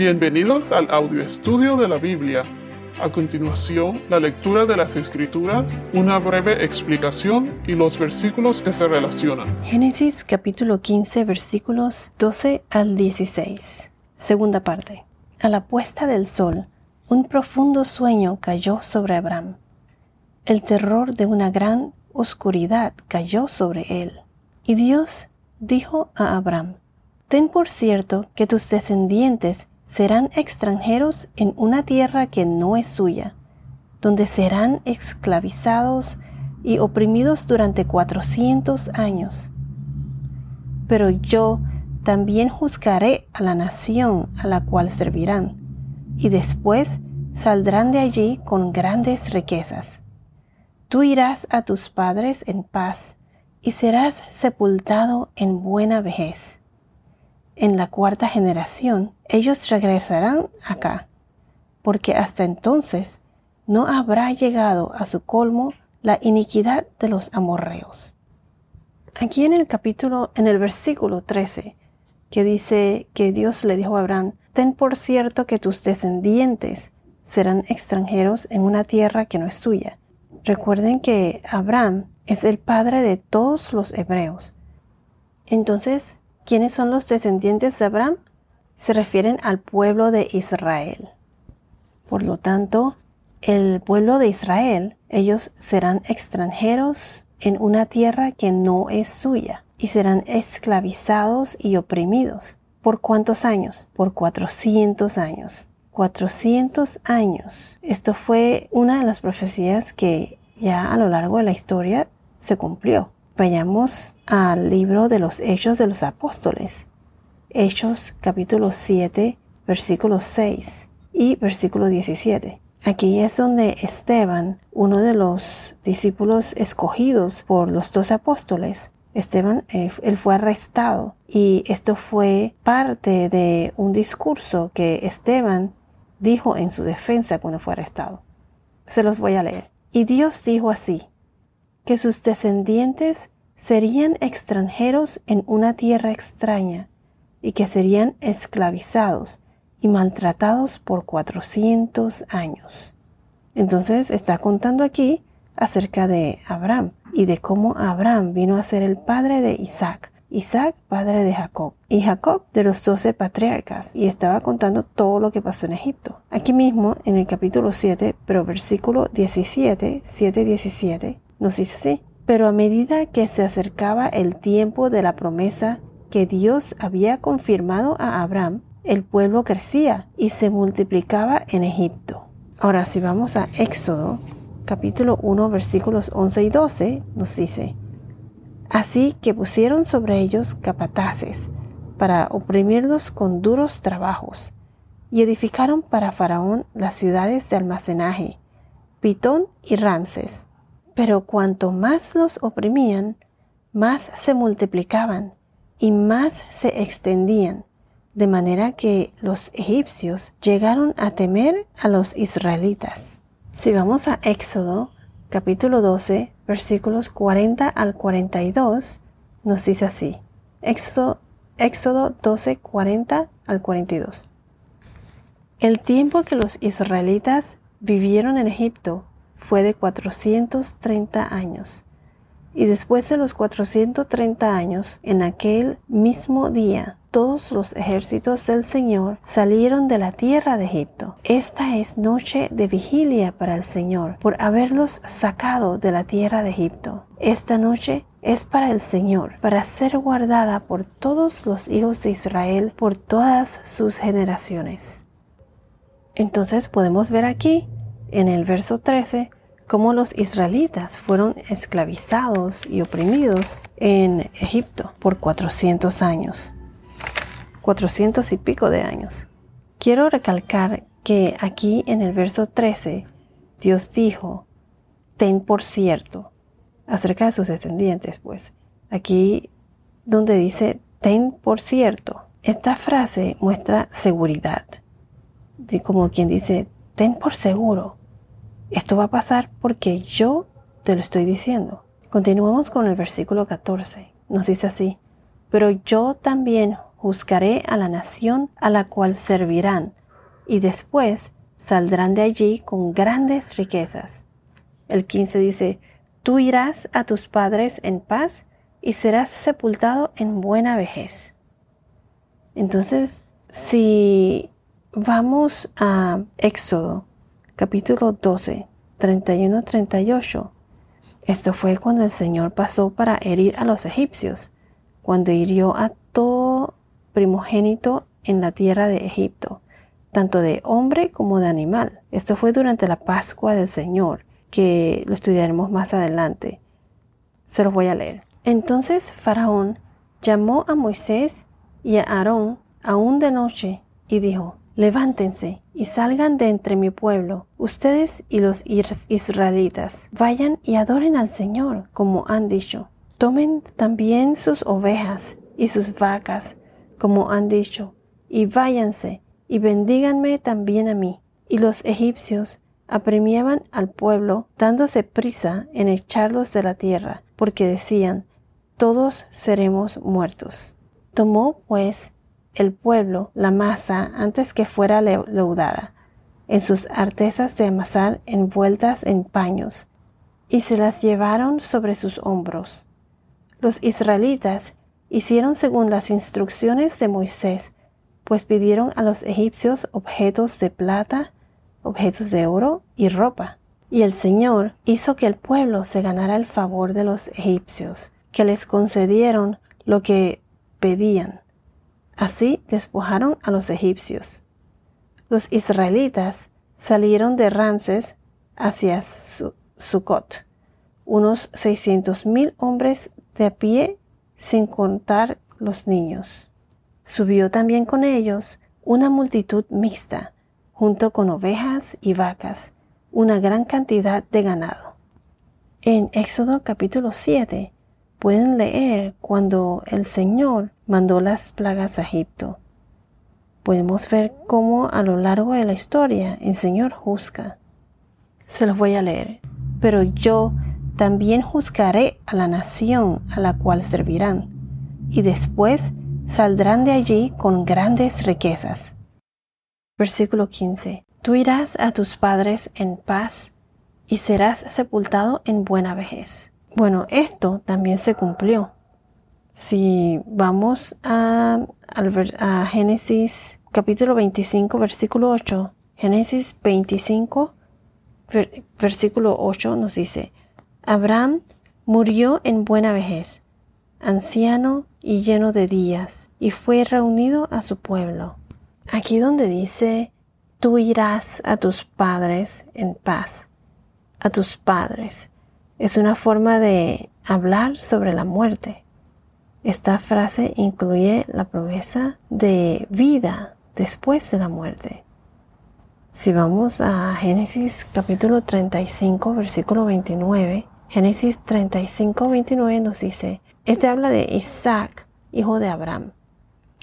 Bienvenidos al audio estudio de la Biblia. A continuación, la lectura de las Escrituras, una breve explicación y los versículos que se relacionan. Génesis capítulo 15 versículos 12 al 16. Segunda parte. A la puesta del sol, un profundo sueño cayó sobre Abraham. El terror de una gran oscuridad cayó sobre él. Y Dios dijo a Abraham, Ten por cierto que tus descendientes serán extranjeros en una tierra que no es suya, donde serán esclavizados y oprimidos durante cuatrocientos años. Pero yo también juzgaré a la nación a la cual servirán, y después saldrán de allí con grandes riquezas. Tú irás a tus padres en paz, y serás sepultado en buena vejez en la cuarta generación, ellos regresarán acá, porque hasta entonces no habrá llegado a su colmo la iniquidad de los amorreos. Aquí en el capítulo, en el versículo 13, que dice que Dios le dijo a Abraham, ten por cierto que tus descendientes serán extranjeros en una tierra que no es tuya. Recuerden que Abraham es el padre de todos los hebreos. Entonces, ¿Quiénes son los descendientes de Abraham? Se refieren al pueblo de Israel. Por lo tanto, el pueblo de Israel, ellos serán extranjeros en una tierra que no es suya y serán esclavizados y oprimidos. ¿Por cuántos años? Por 400 años. 400 años. Esto fue una de las profecías que ya a lo largo de la historia se cumplió. Vayamos al libro de los Hechos de los Apóstoles. Hechos capítulo 7, versículo 6 y versículo 17. Aquí es donde Esteban, uno de los discípulos escogidos por los dos apóstoles, Esteban, eh, él fue arrestado y esto fue parte de un discurso que Esteban dijo en su defensa cuando fue arrestado. Se los voy a leer. Y Dios dijo así, que sus descendientes serían extranjeros en una tierra extraña y que serían esclavizados y maltratados por cuatrocientos años. Entonces está contando aquí acerca de Abraham y de cómo Abraham vino a ser el padre de Isaac, Isaac padre de Jacob y Jacob de los doce patriarcas y estaba contando todo lo que pasó en Egipto. Aquí mismo en el capítulo 7, pero versículo 17, 7, 17, nos dice así, pero a medida que se acercaba el tiempo de la promesa que Dios había confirmado a Abraham, el pueblo crecía y se multiplicaba en Egipto. Ahora si vamos a Éxodo, capítulo 1, versículos 11 y 12, nos dice, Así que pusieron sobre ellos capataces para oprimirlos con duros trabajos, y edificaron para Faraón las ciudades de almacenaje, Pitón y Ramses, pero cuanto más los oprimían, más se multiplicaban y más se extendían, de manera que los egipcios llegaron a temer a los israelitas. Si vamos a Éxodo capítulo 12 versículos 40 al 42, nos dice así. Éxodo, Éxodo 12, 40 al 42. El tiempo que los israelitas vivieron en Egipto fue de 430 años. Y después de los 430 años, en aquel mismo día, todos los ejércitos del Señor salieron de la tierra de Egipto. Esta es noche de vigilia para el Señor, por haberlos sacado de la tierra de Egipto. Esta noche es para el Señor, para ser guardada por todos los hijos de Israel, por todas sus generaciones. Entonces podemos ver aquí en el verso 13 cómo los israelitas fueron esclavizados y oprimidos en Egipto por 400 años. 400 y pico de años. Quiero recalcar que aquí en el verso 13 Dios dijo, ten por cierto, acerca de sus descendientes, pues. Aquí donde dice, ten por cierto, esta frase muestra seguridad. Como quien dice, ten por seguro, esto va a pasar porque yo te lo estoy diciendo. Continuamos con el versículo 14. Nos dice así, pero yo también juzgaré a la nación a la cual servirán, y después saldrán de allí con grandes riquezas. El 15 dice, Tú irás a tus padres en paz y serás sepultado en buena vejez. Entonces, si vamos a Éxodo capítulo 12, 31-38, esto fue cuando el Señor pasó para herir a los egipcios, cuando hirió a todo primogénito en la tierra de Egipto, tanto de hombre como de animal. Esto fue durante la Pascua del Señor, que lo estudiaremos más adelante. Se los voy a leer. Entonces Faraón llamó a Moisés y a Aarón aún de noche y dijo, Levántense y salgan de entre mi pueblo, ustedes y los israelitas. Vayan y adoren al Señor, como han dicho. Tomen también sus ovejas y sus vacas, como han dicho, y váyanse y bendíganme también a mí. Y los egipcios apremiaban al pueblo, dándose prisa en echarlos de la tierra, porque decían, todos seremos muertos. Tomó, pues, el pueblo la masa antes que fuera leudada, en sus artesas de amasar envueltas en paños, y se las llevaron sobre sus hombros. Los israelitas hicieron según las instrucciones de Moisés, pues pidieron a los egipcios objetos de plata, objetos de oro y ropa. Y el Señor hizo que el pueblo se ganara el favor de los egipcios, que les concedieron lo que pedían. Así despojaron a los egipcios. Los israelitas salieron de Ramses hacia Sucot, unos seiscientos mil hombres de a pie, sin contar los niños. Subió también con ellos una multitud mixta, junto con ovejas y vacas, una gran cantidad de ganado. En Éxodo capítulo 7 pueden leer cuando el Señor mandó las plagas a Egipto. Podemos ver cómo a lo largo de la historia el Señor juzga. Se los voy a leer. Pero yo también juzgaré a la nación a la cual servirán, y después saldrán de allí con grandes riquezas. Versículo 15. Tú irás a tus padres en paz y serás sepultado en buena vejez. Bueno, esto también se cumplió. Si vamos a, a Génesis capítulo 25, versículo 8, Génesis 25, versículo 8 nos dice, Abraham murió en buena vejez, anciano y lleno de días, y fue reunido a su pueblo. Aquí donde dice, tú irás a tus padres en paz, a tus padres, es una forma de hablar sobre la muerte. Esta frase incluye la promesa de vida después de la muerte. Si vamos a Génesis capítulo 35, versículo 29, Génesis 35, 29 nos dice, este habla de Isaac, hijo de Abraham.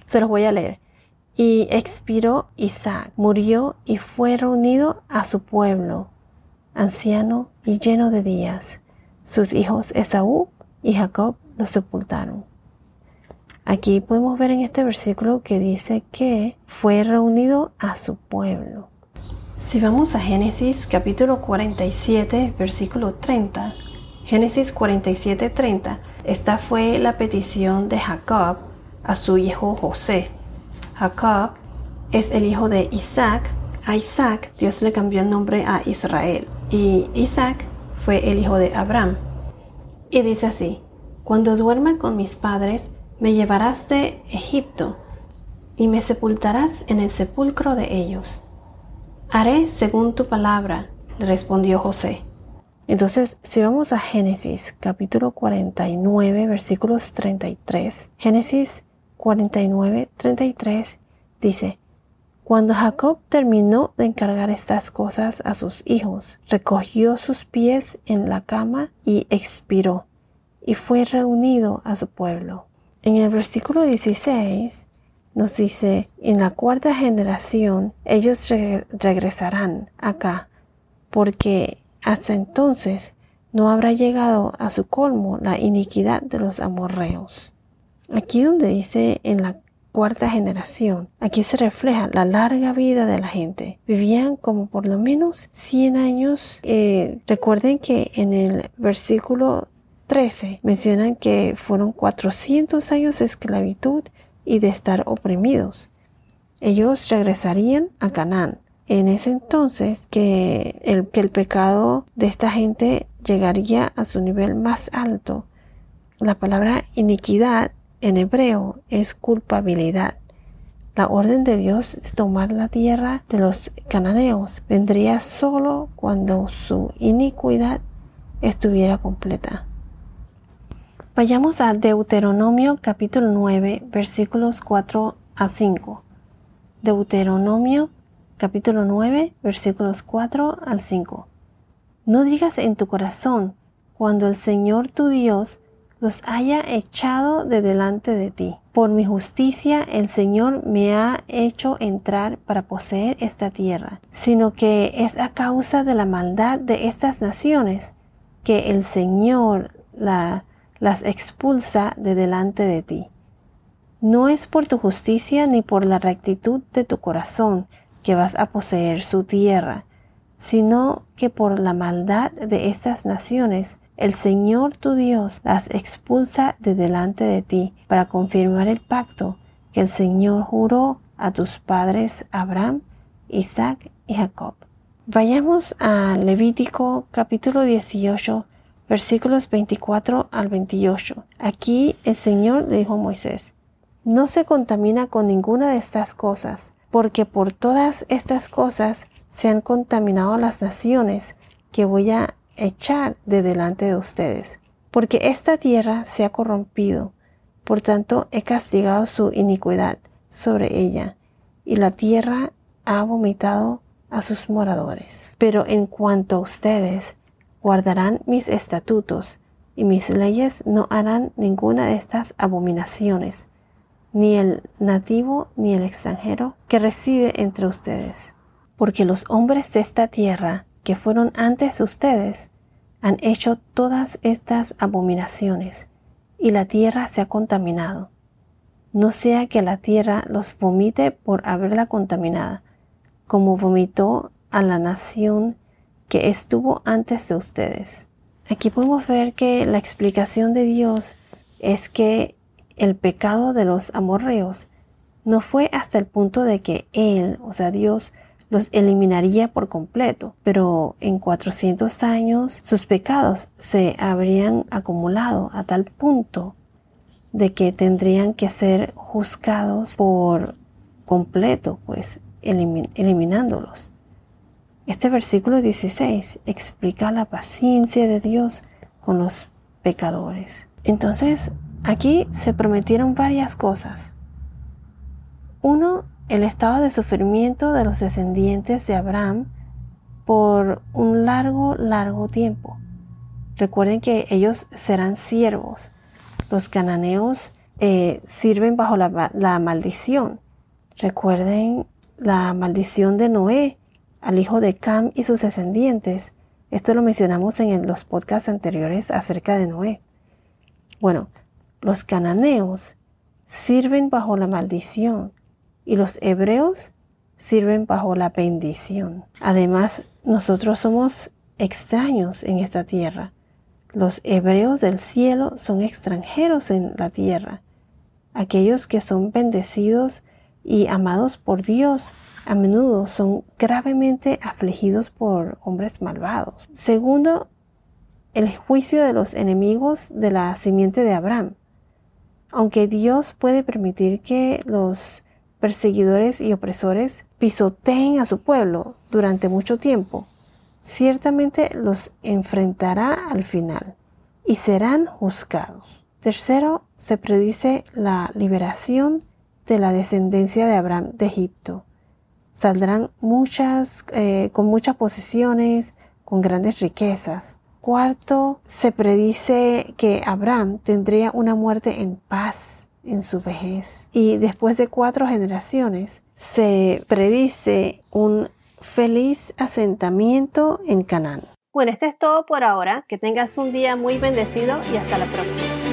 Se los voy a leer. Y expiró Isaac, murió y fue reunido a su pueblo, anciano y lleno de días. Sus hijos Esaú y Jacob lo sepultaron. Aquí podemos ver en este versículo que dice que fue reunido a su pueblo. Si vamos a Génesis capítulo 47, versículo 30, Génesis 47, 30, esta fue la petición de Jacob a su hijo José. Jacob es el hijo de Isaac. A Isaac Dios le cambió el nombre a Israel y Isaac fue el hijo de Abraham. Y dice así, cuando duerma con mis padres, me llevarás de Egipto y me sepultarás en el sepulcro de ellos. Haré según tu palabra, respondió José. Entonces, si vamos a Génesis capítulo 49, versículos 33, Génesis 49, 33 dice, Cuando Jacob terminó de encargar estas cosas a sus hijos, recogió sus pies en la cama y expiró, y fue reunido a su pueblo. En el versículo 16 nos dice, en la cuarta generación ellos regresarán acá, porque hasta entonces no habrá llegado a su colmo la iniquidad de los amorreos. Aquí donde dice en la cuarta generación. Aquí se refleja la larga vida de la gente. Vivían como por lo menos 100 años. Eh, recuerden que en el versículo 13 mencionan que fueron 400 años de esclavitud y de estar oprimidos. Ellos regresarían a Canaán. En ese entonces que el, que el pecado de esta gente llegaría a su nivel más alto. La palabra iniquidad en hebreo es culpabilidad. La orden de Dios de tomar la tierra de los cananeos vendría solo cuando su iniquidad estuviera completa. Vayamos a Deuteronomio capítulo 9 versículos 4 a 5. Deuteronomio capítulo 9 versículos 4 al 5. No digas en tu corazón cuando el Señor tu Dios los haya echado de delante de ti. Por mi justicia el Señor me ha hecho entrar para poseer esta tierra, sino que es a causa de la maldad de estas naciones que el Señor la las expulsa de delante de ti. No es por tu justicia ni por la rectitud de tu corazón que vas a poseer su tierra, sino que por la maldad de estas naciones el Señor tu Dios las expulsa de delante de ti para confirmar el pacto que el Señor juró a tus padres Abraham, Isaac y Jacob. Vayamos a Levítico capítulo 18 versículos 24 al 28. Aquí el Señor dijo a Moisés, no se contamina con ninguna de estas cosas, porque por todas estas cosas se han contaminado las naciones que voy a echar de delante de ustedes, porque esta tierra se ha corrompido, por tanto he castigado su iniquidad sobre ella, y la tierra ha vomitado a sus moradores. Pero en cuanto a ustedes, guardarán mis estatutos, y mis leyes no harán ninguna de estas abominaciones, ni el nativo ni el extranjero que reside entre ustedes. Porque los hombres de esta tierra, que fueron antes ustedes, han hecho todas estas abominaciones, y la tierra se ha contaminado. No sea que la tierra los vomite por haberla contaminada, como vomitó a la nación que estuvo antes de ustedes. Aquí podemos ver que la explicación de Dios es que el pecado de los amorreos no fue hasta el punto de que Él, o sea Dios, los eliminaría por completo, pero en 400 años sus pecados se habrían acumulado a tal punto de que tendrían que ser juzgados por completo, pues eliminándolos. Este versículo 16 explica la paciencia de Dios con los pecadores. Entonces, aquí se prometieron varias cosas. Uno, el estado de sufrimiento de los descendientes de Abraham por un largo, largo tiempo. Recuerden que ellos serán siervos. Los cananeos eh, sirven bajo la, la maldición. Recuerden la maldición de Noé al hijo de Cam y sus descendientes. Esto lo mencionamos en los podcasts anteriores acerca de Noé. Bueno, los cananeos sirven bajo la maldición y los hebreos sirven bajo la bendición. Además, nosotros somos extraños en esta tierra. Los hebreos del cielo son extranjeros en la tierra. Aquellos que son bendecidos y amados por Dios a menudo son gravemente afligidos por hombres malvados. Segundo, el juicio de los enemigos de la simiente de Abraham. Aunque Dios puede permitir que los perseguidores y opresores pisoteen a su pueblo durante mucho tiempo, ciertamente los enfrentará al final y serán juzgados. Tercero, se predice la liberación de la descendencia de Abraham de Egipto saldrán muchas, eh, con muchas posesiones, con grandes riquezas. Cuarto, se predice que Abraham tendría una muerte en paz en su vejez. Y después de cuatro generaciones, se predice un feliz asentamiento en Canaán. Bueno, esto es todo por ahora. Que tengas un día muy bendecido y hasta la próxima.